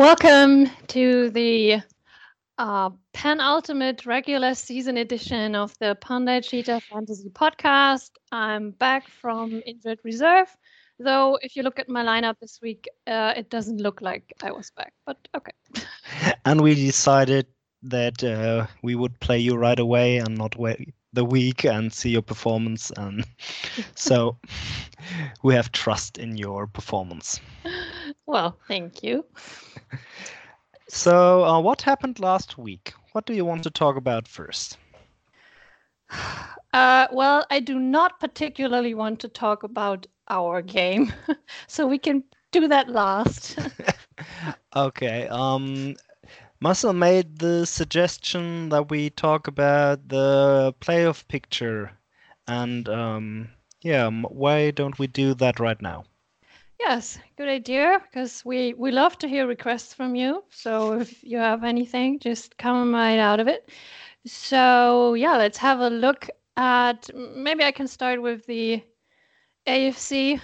Welcome to the uh, penultimate regular season edition of the Panda Cheetah Fantasy Podcast. I'm back from injured reserve, though if you look at my lineup this week, uh, it doesn't look like I was back, but okay. and we decided that uh, we would play you right away and not wait the week and see your performance and so we have trust in your performance well thank you. So uh, what happened last week? What do you want to talk about first? Uh, well i do not particularly want to talk about our game so we can do that last. Okay um Marcel made the suggestion that we talk about the playoff picture, and um, yeah, why don't we do that right now? Yes, good idea. Because we we love to hear requests from you. So if you have anything, just come right out of it. So yeah, let's have a look at. Maybe I can start with the AFC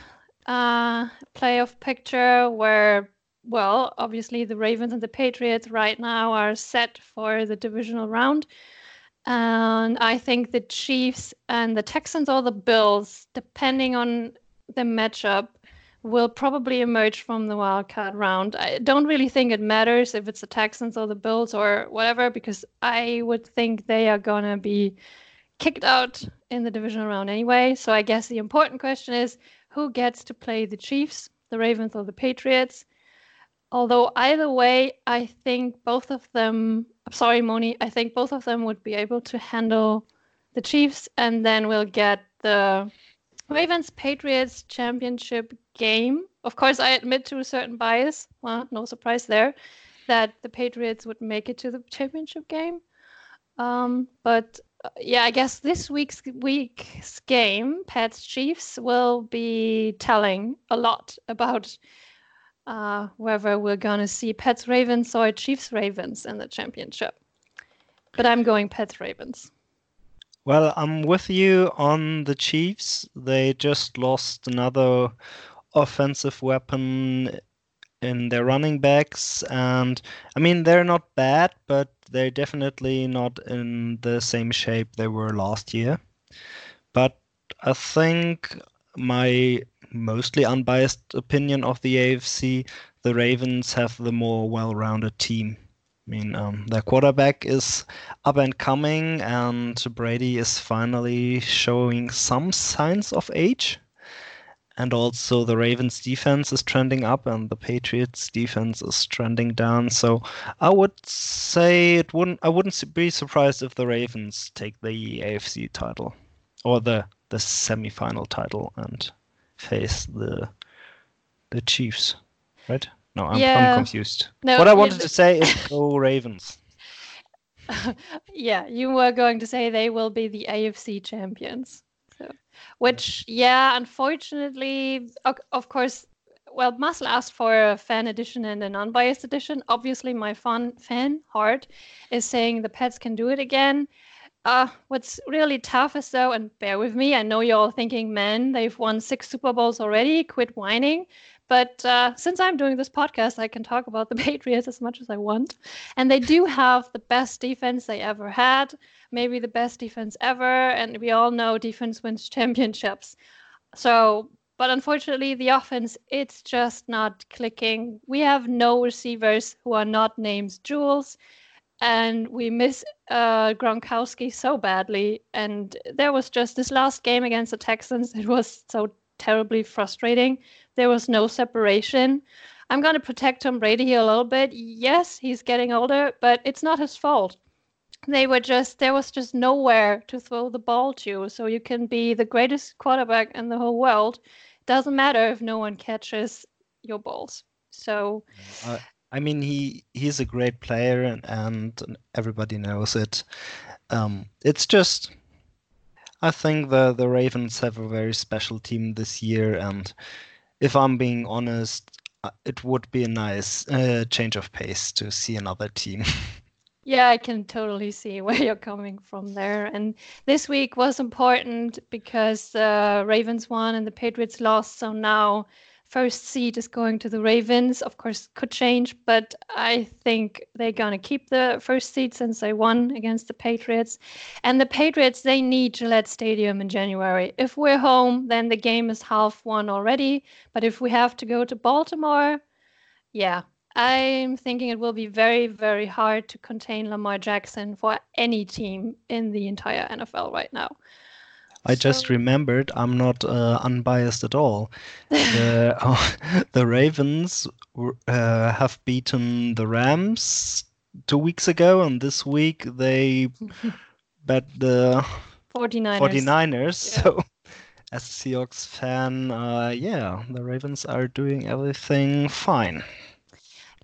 uh, playoff picture, where well, obviously the Ravens and the Patriots right now are set for the divisional round. And I think the Chiefs and the Texans or the Bills, depending on the matchup, will probably emerge from the wildcard round. I don't really think it matters if it's the Texans or the Bills or whatever, because I would think they are going to be kicked out in the divisional round anyway. So I guess the important question is who gets to play the Chiefs, the Ravens, or the Patriots? Although either way, I think both of them. I'm Sorry, Moni. I think both of them would be able to handle the Chiefs, and then we'll get the Ravens Patriots championship game. Of course, I admit to a certain bias. Well, no surprise there, that the Patriots would make it to the championship game. Um, but uh, yeah, I guess this week's week's game, Pats Chiefs, will be telling a lot about uh, whether we're going to see Pats Ravens or Chiefs Ravens in the championship. But I'm going Pats Ravens. Well, I'm with you on the Chiefs. They just lost another offensive weapon in their running backs. And I mean, they're not bad, but they're definitely not in the same shape they were last year. But I think my mostly unbiased opinion of the AFC, the Ravens have the more well-rounded team. I mean, um, their quarterback is up and coming, and Brady is finally showing some signs of age. And also, the Ravens' defense is trending up, and the Patriots' defense is trending down. So, I would say it wouldn't. I wouldn't be surprised if the Ravens take the AFC title or the the semifinal title and face the the Chiefs, right? No, I'm, yeah. I'm confused. No, what I wanted to say is go Ravens. yeah, you were going to say they will be the AFC champions. So, which, yeah, unfortunately, of course, well, Marcel asked for a fan edition and an unbiased edition. Obviously, my fun fan heart is saying the Pats can do it again. Uh, what's really tough is though, and bear with me, I know you're all thinking, man, they've won six Super Bowls already, quit whining. But uh, since I'm doing this podcast, I can talk about the Patriots as much as I want. And they do have the best defense they ever had, maybe the best defense ever. And we all know defense wins championships. So, but unfortunately, the offense, it's just not clicking. We have no receivers who are not named Jules and we miss uh, Gronkowski so badly. And there was just this last game against the Texans. It was so terribly frustrating. There was no separation. I'm going to protect Tom Brady here a little bit. Yes, he's getting older, but it's not his fault. They were just, there was just nowhere to throw the ball to. So you can be the greatest quarterback in the whole world. Doesn't matter if no one catches your balls. So uh, I mean, he he's a great player, and, and everybody knows it. Um, it's just, I think the the Ravens have a very special team this year, and if I'm being honest, uh, it would be a nice uh, change of pace to see another team. Yeah, I can totally see where you're coming from there. And this week was important because the Ravens won and the Patriots lost. So now first seed is going to the Ravens. Of course, could change, but I think they're going to keep the first seed since they won against the Patriots. And the Patriots, they need Gillette Stadium in January. If we're home, then the game is half won already. But if we have to go to Baltimore, yeah, I'm thinking it will be very, very hard to contain Lamar Jackson for any team in the entire NFL right now. I just remembered I'm not uh, unbiased at all. the, uh, the Ravens uh, have beaten the Rams two weeks ago, and this week they bet the 49ers. 49ers. Yeah. So, as a Seahawks fan, uh, yeah, the Ravens are doing everything fine.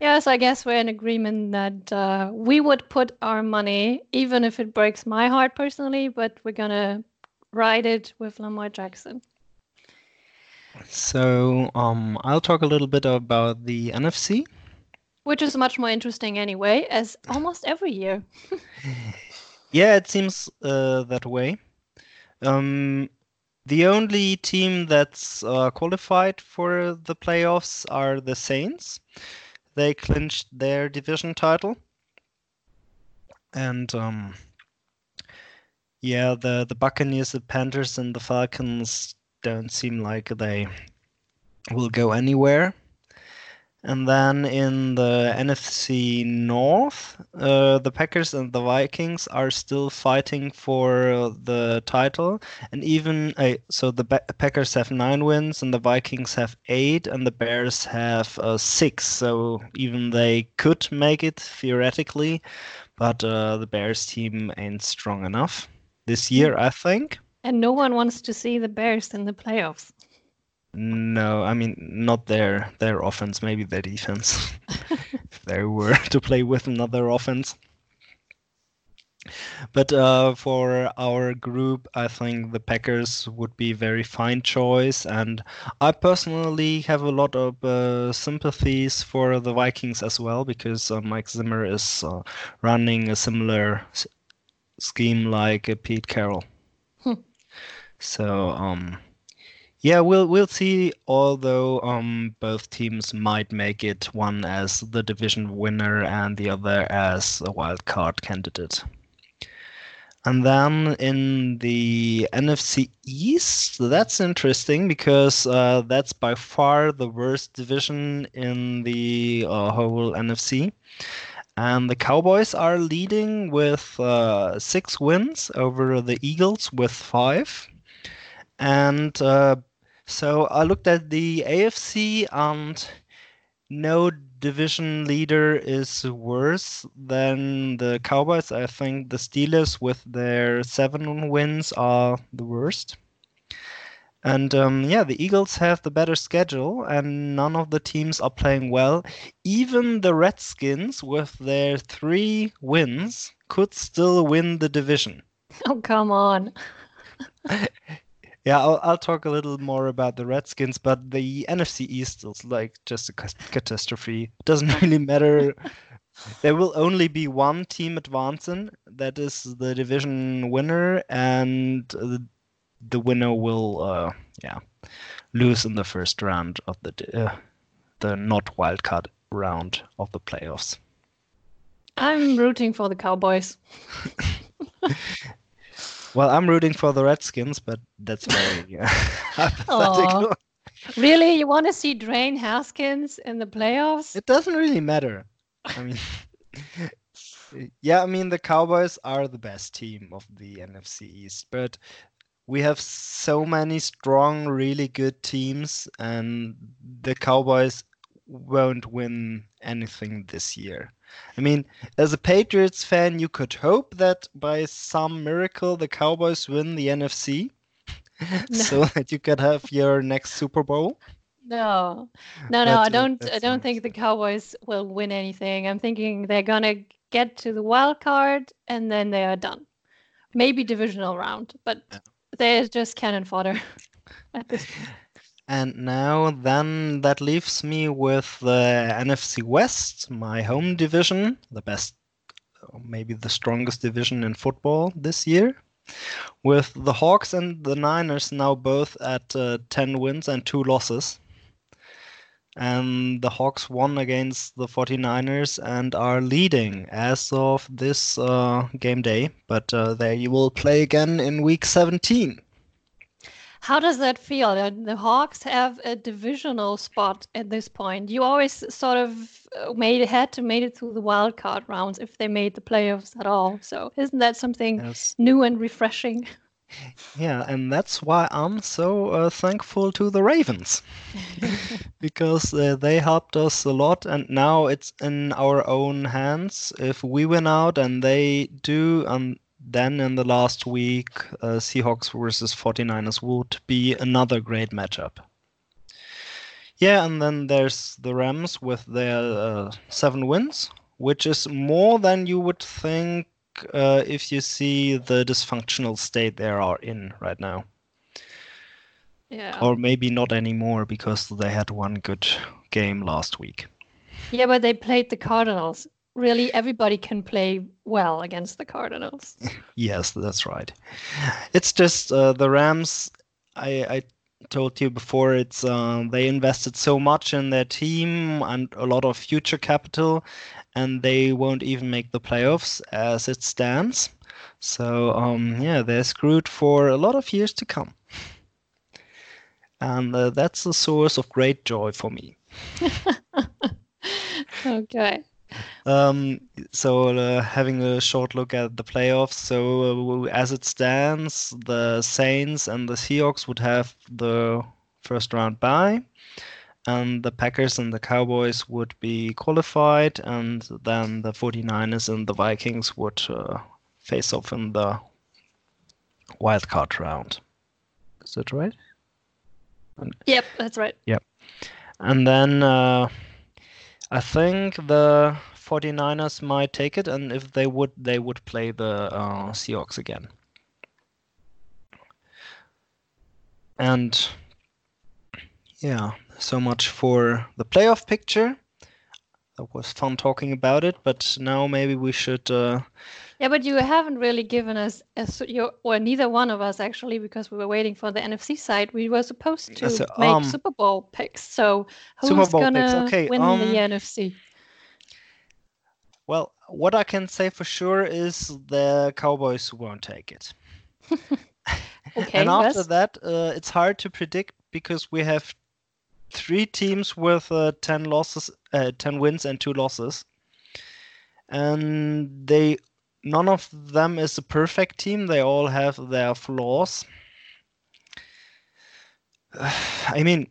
Yes, I guess we're in agreement that uh, we would put our money, even if it breaks my heart personally, but we're gonna ride it with Lamar Jackson. So um, I'll talk a little bit about the NFC. Which is much more interesting anyway, as almost every year. yeah, it seems uh, that way. Um, the only team that's uh, qualified for the playoffs are the Saints. They clinched their division title. And um, yeah, the the Buccaneers, the Panthers, and the Falcons don't seem like they will go anywhere. And then in the NFC North, uh, the Packers and the Vikings are still fighting for the title. And even uh, so, the ba- Packers have nine wins, and the Vikings have eight, and the Bears have uh, six. So even they could make it theoretically, but uh, the Bears team ain't strong enough this year, I think. And no one wants to see the Bears in the playoffs. No, I mean not their their offense, maybe their defense. if they were to play with another offense. But uh, for our group, I think the Packers would be a very fine choice, and I personally have a lot of uh, sympathies for the Vikings as well because uh, Mike Zimmer is uh, running a similar scheme like uh, Pete Carroll. Hmm. So um, yeah, we'll we'll see. Although um, both teams might make it, one as the division winner and the other as a wild card candidate. And then in the NFC East, that's interesting because uh, that's by far the worst division in the uh, whole NFC. And the Cowboys are leading with uh, six wins over the Eagles with five. And uh, so I looked at the AFC, and no division leader is worse than the Cowboys. I think the Steelers, with their seven wins, are the worst. And um, yeah, the Eagles have the better schedule, and none of the teams are playing well. Even the Redskins, with their three wins, could still win the division. Oh, come on. yeah, I'll, I'll talk a little more about the Redskins, but the NFC East is like just a catastrophe. It doesn't really matter. there will only be one team advancing, that is the division winner, and the winner will, uh, yeah, lose in the first round of the uh, the not wildcard round of the playoffs. I'm rooting for the Cowboys. well, I'm rooting for the Redskins, but that's very uh, hypothetical. Really, you want to see Dwayne Haskins in the playoffs? It doesn't really matter. I mean, yeah, I mean the Cowboys are the best team of the NFC East, but we have so many strong, really good teams, and the Cowboys won't win anything this year. I mean, as a Patriots fan, you could hope that by some miracle the Cowboys win the NFC no. so that you could have your next Super Bowl. No, no, no. I don't. I don't think the Cowboys will win anything. I'm thinking they're gonna get to the wild card and then they are done. Maybe divisional round, but yeah. There's just cannon fodder at this point. And now, then, that leaves me with the NFC West, my home division, the best, maybe the strongest division in football this year, with the Hawks and the Niners now both at uh, 10 wins and 2 losses. And the Hawks won against the 49ers and are leading as of this uh, game day. But uh, they will play again in week 17. How does that feel? The Hawks have a divisional spot at this point. You always sort of uh, made had to made it through the wild card rounds if they made the playoffs at all. So isn't that something yes. new and refreshing? Yeah, and that's why I'm so uh, thankful to the Ravens because uh, they helped us a lot, and now it's in our own hands. If we win out and they do, and then in the last week, uh, Seahawks versus 49ers would be another great matchup. Yeah, and then there's the Rams with their uh, seven wins, which is more than you would think uh, if you see the dysfunctional state they are in right now. Yeah. Or maybe not anymore because they had one good game last week. Yeah, but they played the Cardinals. Really, everybody can play well against the Cardinals. yes, that's right. It's just uh, the Rams. I, I told you before, it's uh, they invested so much in their team and a lot of future capital, and they won't even make the playoffs as it stands. So um, yeah, they're screwed for a lot of years to come, and uh, that's a source of great joy for me. okay. Um, so uh, having a short look at the playoffs. So uh, as it stands, the Saints and the Seahawks would have the first round bye, and the Packers and the Cowboys would be qualified, and then the 49ers and the Vikings would uh, face off in the wild card round. Is that right? Yep, that's right. Yep. And then uh, I think the 49ers might take it, and if they would, they would play the uh, Seahawks again. And yeah, so much for the playoff picture. That was fun talking about it, but now maybe we should. Uh... Yeah, but you haven't really given us, a, or neither one of us actually, because we were waiting for the NFC side. We were supposed to so, make um, Super Bowl picks. So who's gonna okay, win um, the NFC? Well, what I can say for sure is the Cowboys won't take it. okay, and after yes. that, uh, it's hard to predict because we have three teams with uh, 10 losses, uh, 10 wins and two losses. And they none of them is a perfect team. They all have their flaws. I mean,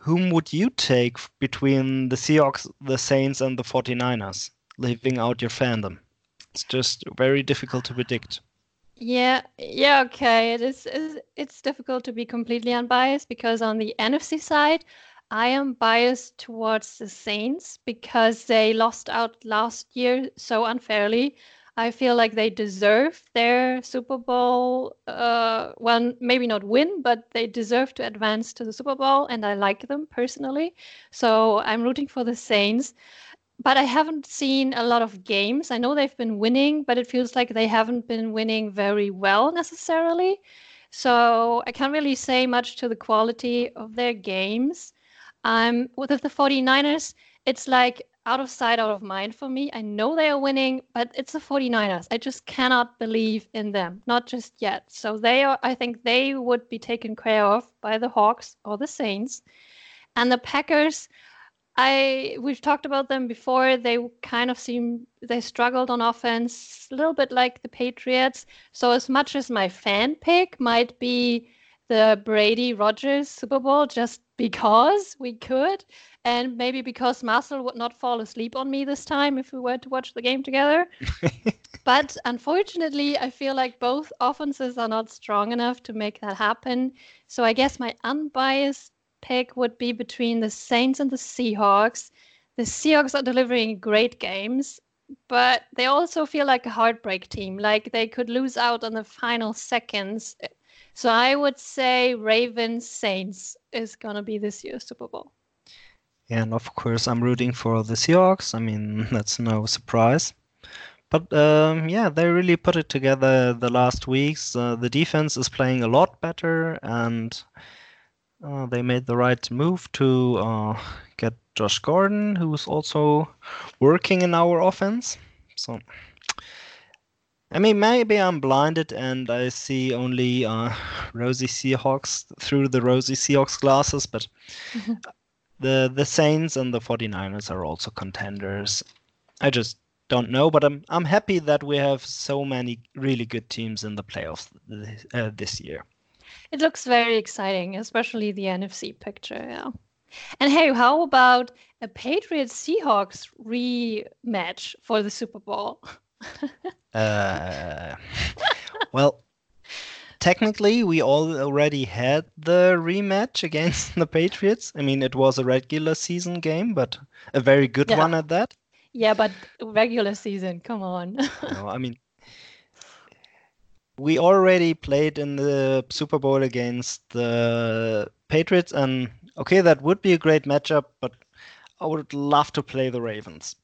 whom would you take between the Seahawks, the Saints, and the 49ers, leaving out your fandom? It's just very difficult to predict. Yeah, yeah, okay. It is it's difficult to be completely unbiased because on the NFC side, I am biased towards the Saints because they lost out last year so unfairly. I feel like they deserve their Super Bowl. Uh, well, maybe not win, but they deserve to advance to the Super Bowl, and I like them personally. So I'm rooting for the Saints. But I haven't seen a lot of games. I know they've been winning, but it feels like they haven't been winning very well necessarily. So I can't really say much to the quality of their games. Um, with the 49ers, it's like out of sight, out of mind for me. I know they are winning, but it's the 49ers. I just cannot believe in them, not just yet. So they are, I think they would be taken care of by the Hawks or the Saints. And the Packers, I we've talked about them before. They kind of seem they struggled on offense a little bit like the Patriots. So as much as my fan pick might be the Brady Rodgers Super Bowl just because we could, and maybe because Marcel would not fall asleep on me this time if we were to watch the game together. but unfortunately, I feel like both offenses are not strong enough to make that happen. So I guess my unbiased pick would be between the Saints and the Seahawks. The Seahawks are delivering great games, but they also feel like a heartbreak team. Like they could lose out on the final seconds. So I would say Ravens Saints is going to be this year's Super Bowl. And of course, I'm rooting for the Seahawks. I mean, that's no surprise. But um, yeah, they really put it together the last weeks. Uh, the defense is playing a lot better, and uh, they made the right move to uh, get Josh Gordon, who's also working in our offense. So, I mean, maybe I'm blinded and I see only uh, rosy Seahawks through the rosy Seahawks glasses, but the the Saints and the 49ers are also contenders. I just don't know, but I'm I'm happy that we have so many really good teams in the playoffs this, uh, this year. It looks very exciting, especially the NFC picture. Yeah. And hey, how about a Patriots Seahawks rematch for the Super Bowl? uh, well, technically, we all already had the rematch against the Patriots. I mean, it was a regular season game, but a very good Yeah. one at that. Yeah, but regular season, come on. No, I mean, we already played in the Super Bowl against the Patriots, and okay, that would be a great matchup, but I would love to play the Ravens.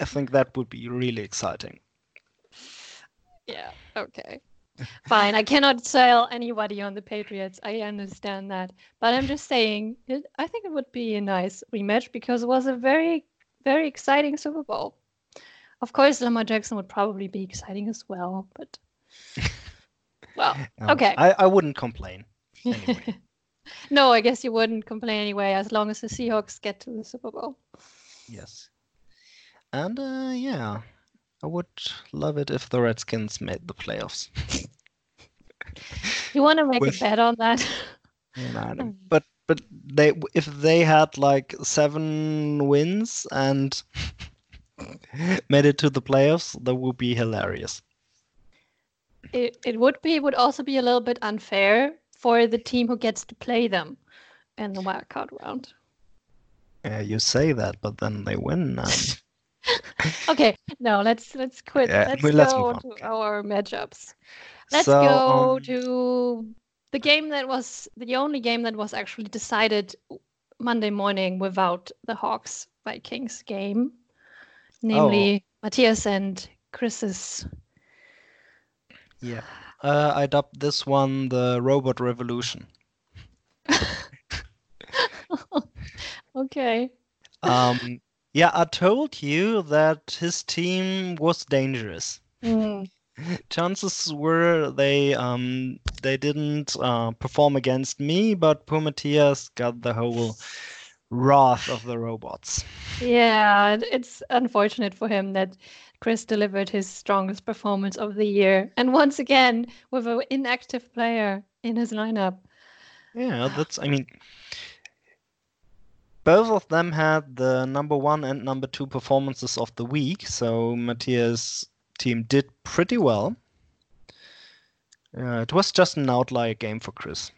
I think that would be really exciting. yeah, okay. Fine. I cannot sell anybody on the Patriots. I understand that. But I'm just saying, it, I think it would be a nice rematch because it was a very, very exciting Super Bowl. Of course, Lamar Jackson would probably be exciting as well, but well, Um, Okay. I, I wouldn't complain. Anyway. no, I guess you wouldn't complain anyway, as long as the Seahawks get to the Super Bowl. Yes. And uh, yeah, I would love it if the Redskins made the playoffs. You want to make With- a bet on that? You know, Mm. but but they if they had like seven wins and made it to the playoffs, that would be hilarious. It, it would be. It would also be a little bit unfair for the team who gets to play them in the wildcard round. Yeah, you say that, but then they win. And Okay, no, let's let's quit. Yeah, let's let's go to our matchups. Let's so, go um, to the game that was the only game that was actually decided Monday morning without the Hawks Vikings game, namely Matthias and Chris's. Yeah, uh, I dubbed this one the Robot Revolution. Okay. Um, yeah, I told you that his team was dangerous. Mm, chances were they um they didn't uh, perform against me, but poor Matthias got the whole wrath of the robots. Yeah, it's unfortunate for him that Chris delivered his strongest performance of the year, and once again with an inactive player in his lineup. Yeah, that's I mean both of them had the number one and number two performances of the week, so Matthias' team did pretty well. Uh, it was just an outlier game for Chris.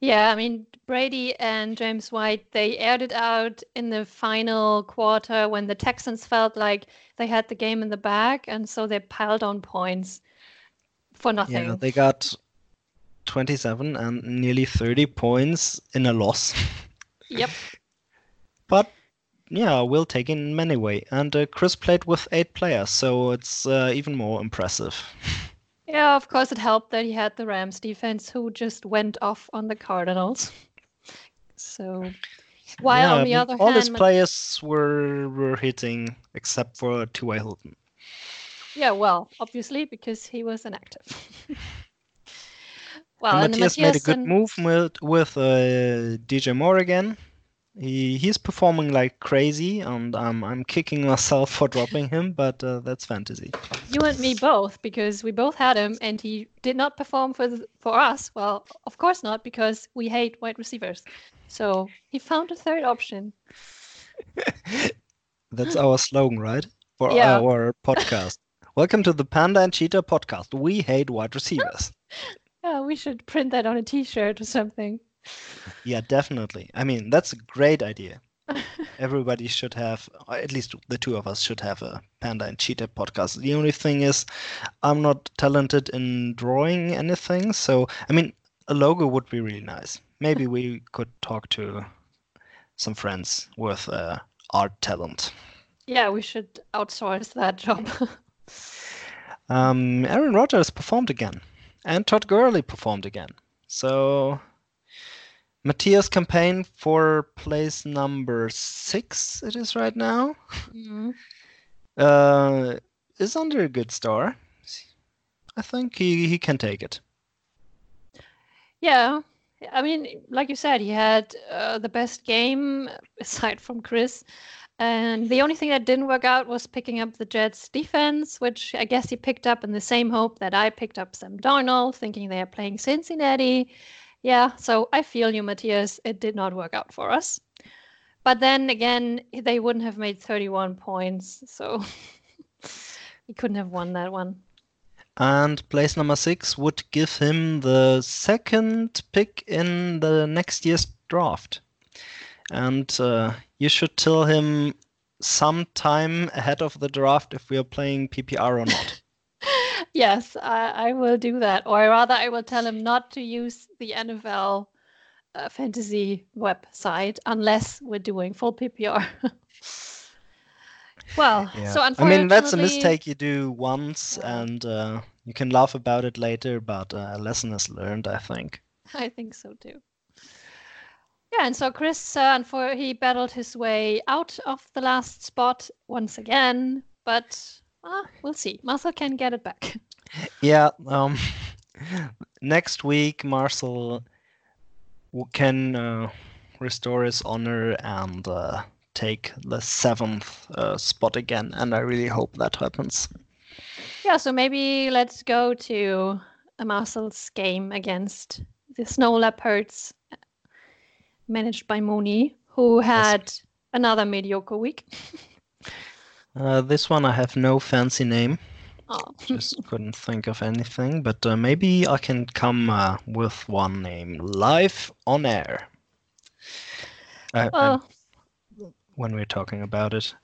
Yeah, I mean, Brady and James White, they aired it out in the final quarter when the Texans felt like they had the game in the bag, and so they piled on points for nothing. Yeah, they got 27 and nearly 30 points in a loss. Yep. But yeah, we'll take it in many way. And uh, Chris played with eight players, so it's uh, even more impressive. Yeah, of course, it helped that he had the Rams defense who just went off on the Cardinals. So, while yeah, on the other all hand, his Mat- players were were hitting except for T.Y. Hilton. yeah, well, obviously because he was inactive. well, and and Matthias made a good and- move with, with uh, DJ Moore again. He he's performing like crazy, and um, I'm kicking myself for dropping him, but uh, that's fantasy. You and me both, because we both had him, and he did not perform for the, for us. Well, of course not, because we hate wide receivers. So he found a third option. That's our slogan, right? For Yeah. our podcast. Welcome to the Panda and Cheetah podcast. We hate wide receivers. Yeah, we should print that on a T-shirt or something. Yeah, definitely. I mean, that's a great idea. Everybody should have, at least the two of us should have a Panda and Cheetah podcast. The only thing is, I'm not talented in drawing anything. So, I mean, a logo would be really nice. Maybe we could talk to some friends with uh, art talent. Yeah, we should outsource that job. Um, Aaron Rodgers performed again, and Todd Gurley performed again. So Matthias campaign for place number six, it is right now, Mhm. uh, is under a good star. I think he, he can take it. Yeah, I mean, like you said, he had uh, the best game aside from Chris. And the only thing that didn't work out was picking up the Jets defense, which I guess he picked up in the same hope that I picked up Sam Darnold, thinking they are playing Cincinnati. Yeah, so I feel you, Matthias. It did not work out for us. But then again, they wouldn't have made 31 points, so he couldn't have won that one. And place number six would give him the second pick in the next year's draft. And uh, you should tell him sometime ahead of the draft if we are playing PPR or not. Yes, I, I will do that. Or rather, I will tell him not to use the NFL uh, fantasy website unless we're doing full PPR. well, so unfortunately. I mean, that's a mistake you do once, and uh, you can laugh about it later, but uh, a lesson is learned, I think. I think so too. Yeah, and so Chris, uh, and for he battled his way out of the last spot once again, but uh, we'll see. Marcel can get it back. Yeah, um, next week, Marcel can uh, restore his honor and uh, take the seventh uh, spot again, and I really hope that happens. Yeah, so maybe let's go to a Marcel's game against the Snow Leopards, managed by Mooney, who had another mediocre week. Uh, this one I have no fancy name. Oh, Just couldn't think of anything, but uh, maybe I can come uh, with one name live on air. Uh, well, when we're talking about it,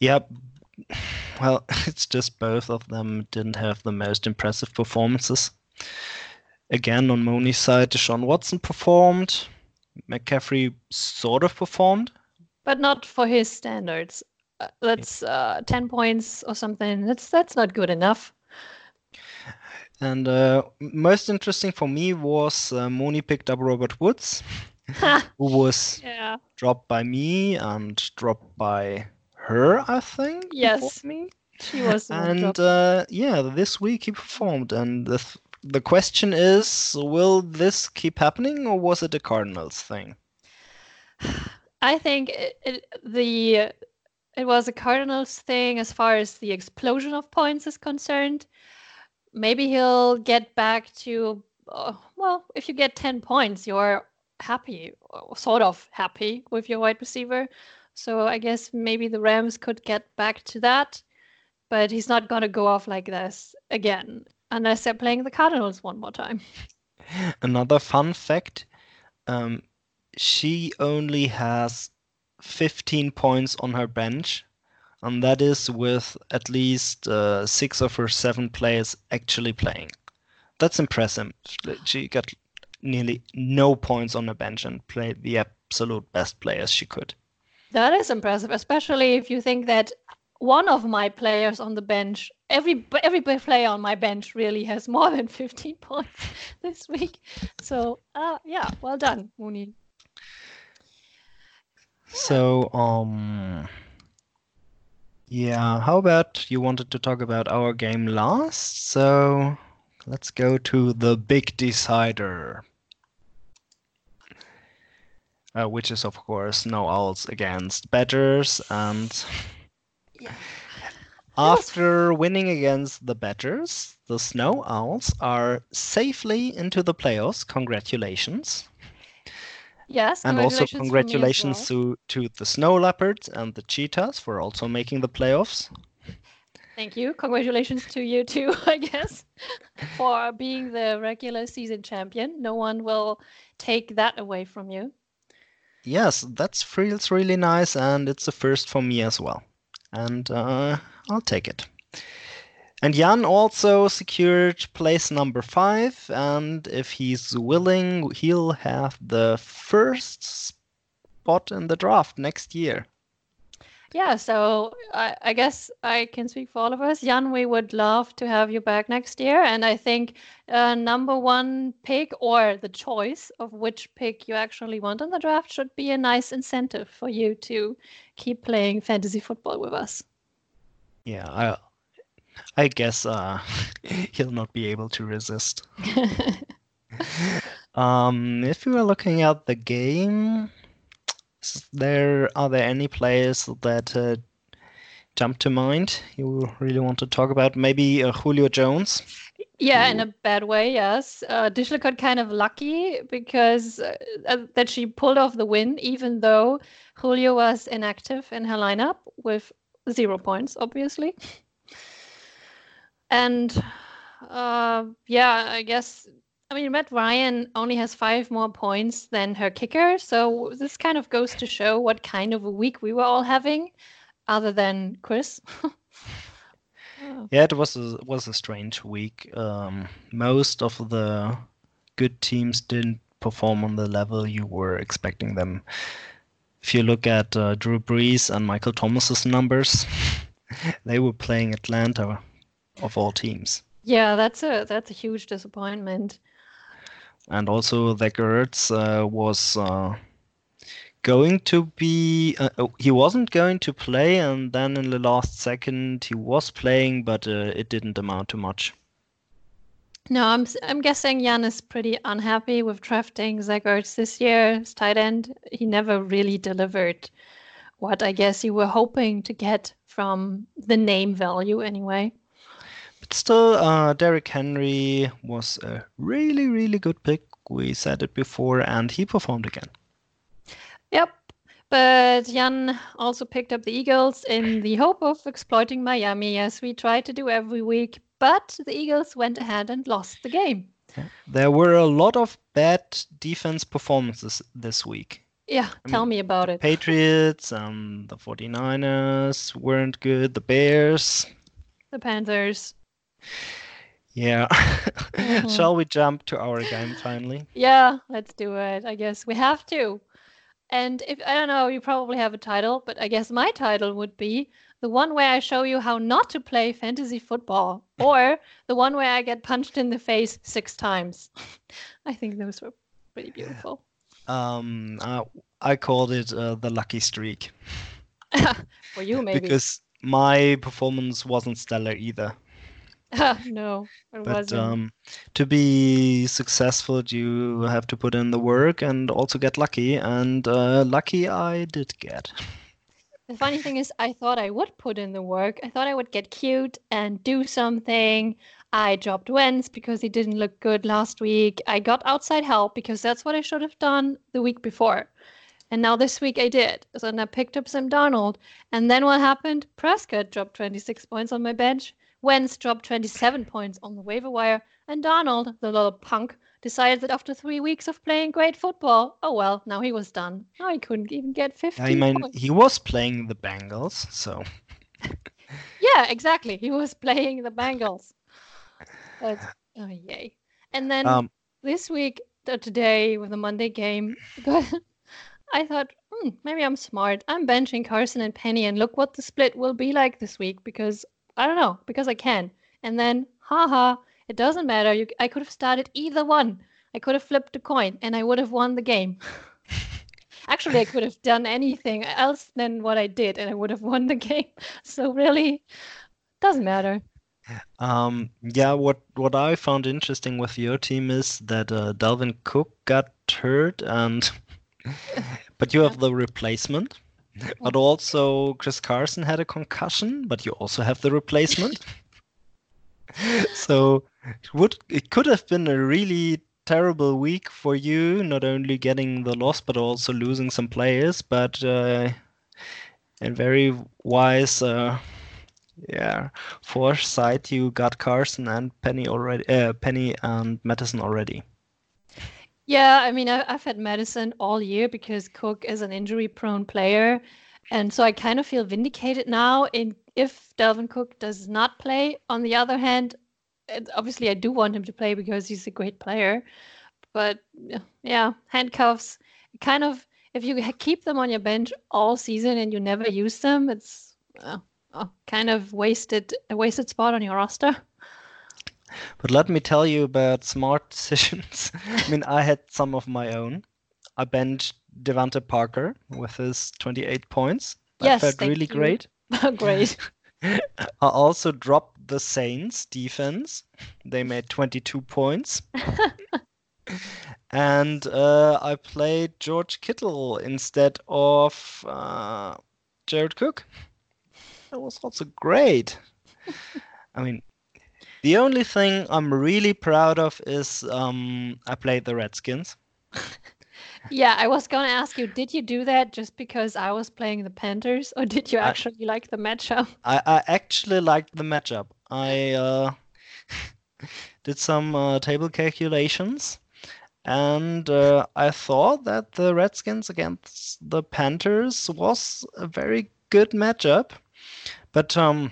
yep. Well, it's just both of them didn't have the most impressive performances. Again, on Mooney's side, Deshaun Watson performed. McCaffrey sort of performed. but not for his standards. That's uh, ten points or something. That's that's not good enough. And uh, most interesting for me was uh, Mooney picked up Robert Woods, who was yeah. dropped by me and dropped by her, I think. Yes. Me. She was And uh, yeah, this week he performed. And the th- the question is, will this keep happening, or was it a Cardinals thing? I think it, it, the it was a Cardinals thing as far as the explosion of points is concerned. Maybe he'll get back to uh, well, if you get 10 points, you're happy, sort of happy with your wide receiver. So I guess maybe the Rams could get back to that, but he's not going to go off like this again unless they're playing the Cardinals one more time. Another fun fact: um, she only has 15 points on her bench, and that is with at least uh, six of her seven players actually playing. That's impressive. She got nearly no points on her bench and played the absolute best players she could. That is impressive, especially if you think that one of my players on the bench, every every player on my bench really has more than 15 points this week. So, uh, yeah, well done, Mooney. So, um, yeah, how about you wanted to talk about our game last? So let's go to the big decider, uh, which is, of course, Snow Owls against Badgers. And Yeah. after winning against the Badgers, the Snow Owls are safely into the playoffs. Congratulations. Yes, And also congratulations from me as congratulations well. to, to the Snow Leopards and the Cheetahs for also making the playoffs. Thank you. Congratulations to you too, I guess, for being the regular season champion. No one will take that away from you. Yes, that feels really nice, and it's a first for me as well. And uh, I'll take it. And Jan also secured place number five, and if he's willing, he'll have the first spot in the draft next year. yeah, so I, I guess I can speak for all of us. Jan, we would love to have you back next year. And I think uh, number one pick or the choice of which pick you actually want in the draft should be a nice incentive for you to keep playing fantasy football with us. Yeah, I I guess uh, he'll not be able to resist. um, if you are looking at the game, there are there any players that uh, jump to mind you really want to talk about? Maybe uh, Julio Jones. Yeah, in a bad way, yes. Uh, Dishla got kind of lucky because uh, uh, that she pulled off the win, even though Julio was inactive in her lineup with zero points, obviously. And uh, yeah, I guess I mean, Matt Ryan only has five more points than her kicker. So this kind of goes to show what kind of a week we were all having, other than Chris. Yeah, it was a, was a strange week. Um, most of the good teams didn't perform on the level you were expecting them. If you look at uh, Drew Brees and Michael Thomas's numbers, they were playing Atlanta of all teams. Yeah, that's a that's a huge disappointment. And also the Gertz uh, was uh, going to be uh, oh, he wasn't going to play and then in the last second he was playing but uh, it didn't amount to much. No i'm i'm guessing jan is pretty unhappy with drafting Zach Ertz this year as tight end. He never really delivered what i guess you were hoping to get from the name value anyway but still, uh, Derrick Henry was a really, really good pick. We said it before, and he performed again. Yep. But Jan also picked up the Eagles in the hope of exploiting Miami, as we try to do every week. But the Eagles went ahead and lost the game. There were a lot of bad defense performances this week. Yeah, I tell mean, me about it. Patriots and the 49ers weren't good. The Bears. The Panthers. Yeah. mm-hmm. Shall we jump to our game finally? Yeah, let's do it. I guess we have to. And if I don't know, you probably have a title, but I guess my title would be the one where I show you how not to play fantasy football, or the one where I get punched in the face six times. I think those were pretty beautiful. Um, uh, I called it uh, the lucky streak. For you, maybe. Because my performance wasn't stellar either. no, it but wasn't. Um, to be successful, you have to put in the work and also get lucky. And uh, lucky I did get. The funny thing is, I thought I would put in the work. I thought I would get cute and do something. I dropped Wentz because he didn't look good last week. I got outside help because that's what I should have done the week before. And now this week I did. So then I picked up Sam Darnold. And then what happened? Prescott dropped 26 points on my bench. Wentz dropped 27 points on the waiver wire, and Darnold, the little punk, decided that after three weeks of playing great football, oh well, now he was done. Now he couldn't even get 15 I mean, points. he was playing the Bengals, so. yeah, exactly. He was playing the Bengals. But, oh, yay. And then um, this week, today, with the Monday game, I thought, hmm, maybe I'm smart. I'm benching Carson and Penny, and look what the split will be like this week because I don't know because I can. And then, haha, it doesn't matter. You, I could have started either one. I could have flipped a coin and I would have won the game. Actually, I could have done anything else than what I did and I would have won the game. So really, doesn't matter. Um, yeah, what what I found interesting with your team is that uh, Dalvin Cook got hurt, and but you have the replacement. But also, Chris Carson had a concussion, but you also have the replacement. so it would it could have been a really terrible week for you, not only getting the loss but also losing some players. But uh, and very wise, uh, yeah, foresight. You got Carson and Penny already, uh, Penny and Mattison already. Yeah, I mean, I, have had Mattison all year because Cook is an injury-prone player, and so I kind of feel vindicated now. In if Dalvin Cook does not play, on the other hand, obviously I do want him to play because he's a great player, but yeah, handcuffs kind of if you keep them on your bench all season and you never use them, it's uh, uh, kind of wasted a wasted spot on your roster. But let me tell you about smart decisions. I mean, I had some of my own. I benched Devante Parker with his 28 points. That yes, felt really you. great. great. I also dropped the Saints defense. They made 22 points. and uh, I played George Kittle instead of uh, Jared Cook. That was also great. I mean, the only thing I'm really proud of is um, I played the Redskins. yeah, I was going to ask you, did you do that just because I was playing the Panthers, or did you actually I, like the matchup? I, I actually liked the matchup. I uh, did some uh, table calculations, and uh, I thought that the Redskins against the Panthers was a very good matchup. But um,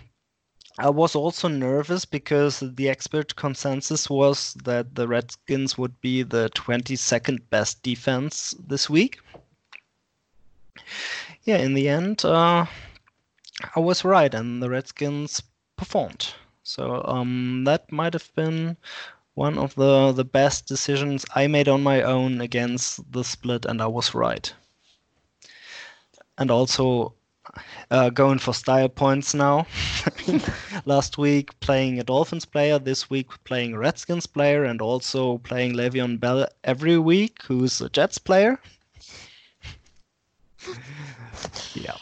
I was also nervous because the expert consensus was that the Redskins would be the 22nd best defense this week. Yeah, in the end, uh, I was right, and the Redskins performed. So um, that might have been one of the, the best decisions I made on my own against the split, and I was right. And also, uh, going for style points now. Last week playing a Dolphins player, this week playing a Redskins player, and also playing Le'Veon Bell every week, who's a Jets player. yeah.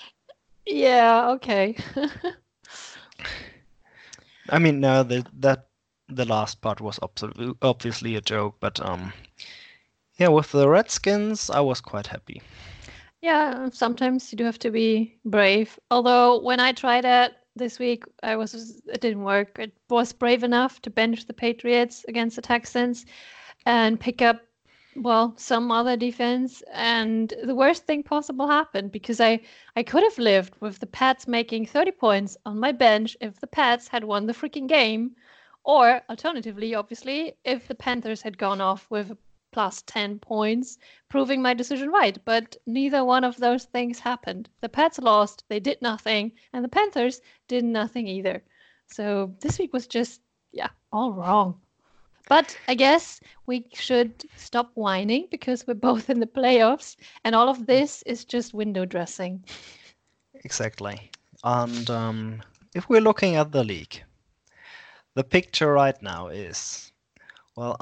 Yeah. Okay. I mean, no, the, that the last part was obviously a joke, but um, yeah, with the Redskins, I was quite happy. Yeah, sometimes you do have to be brave. Although when I tried it this week, I was it didn't work. It was brave enough to bench the Patriots against the Texans and pick up well some other defense and the worst thing possible happened because i i could have lived with the pats making 30 points on my bench if the pats had won the freaking game or alternatively obviously if the panthers had gone off with plus 10 points, proving my decision right. But neither one of those things happened. The Pats lost, they did nothing, and the Panthers did nothing either. So this week was just, yeah, all wrong. But I guess we should stop whining because we're both in the playoffs, and all of this is just window dressing. Exactly. And um, if we're looking at the league, the picture right now is well,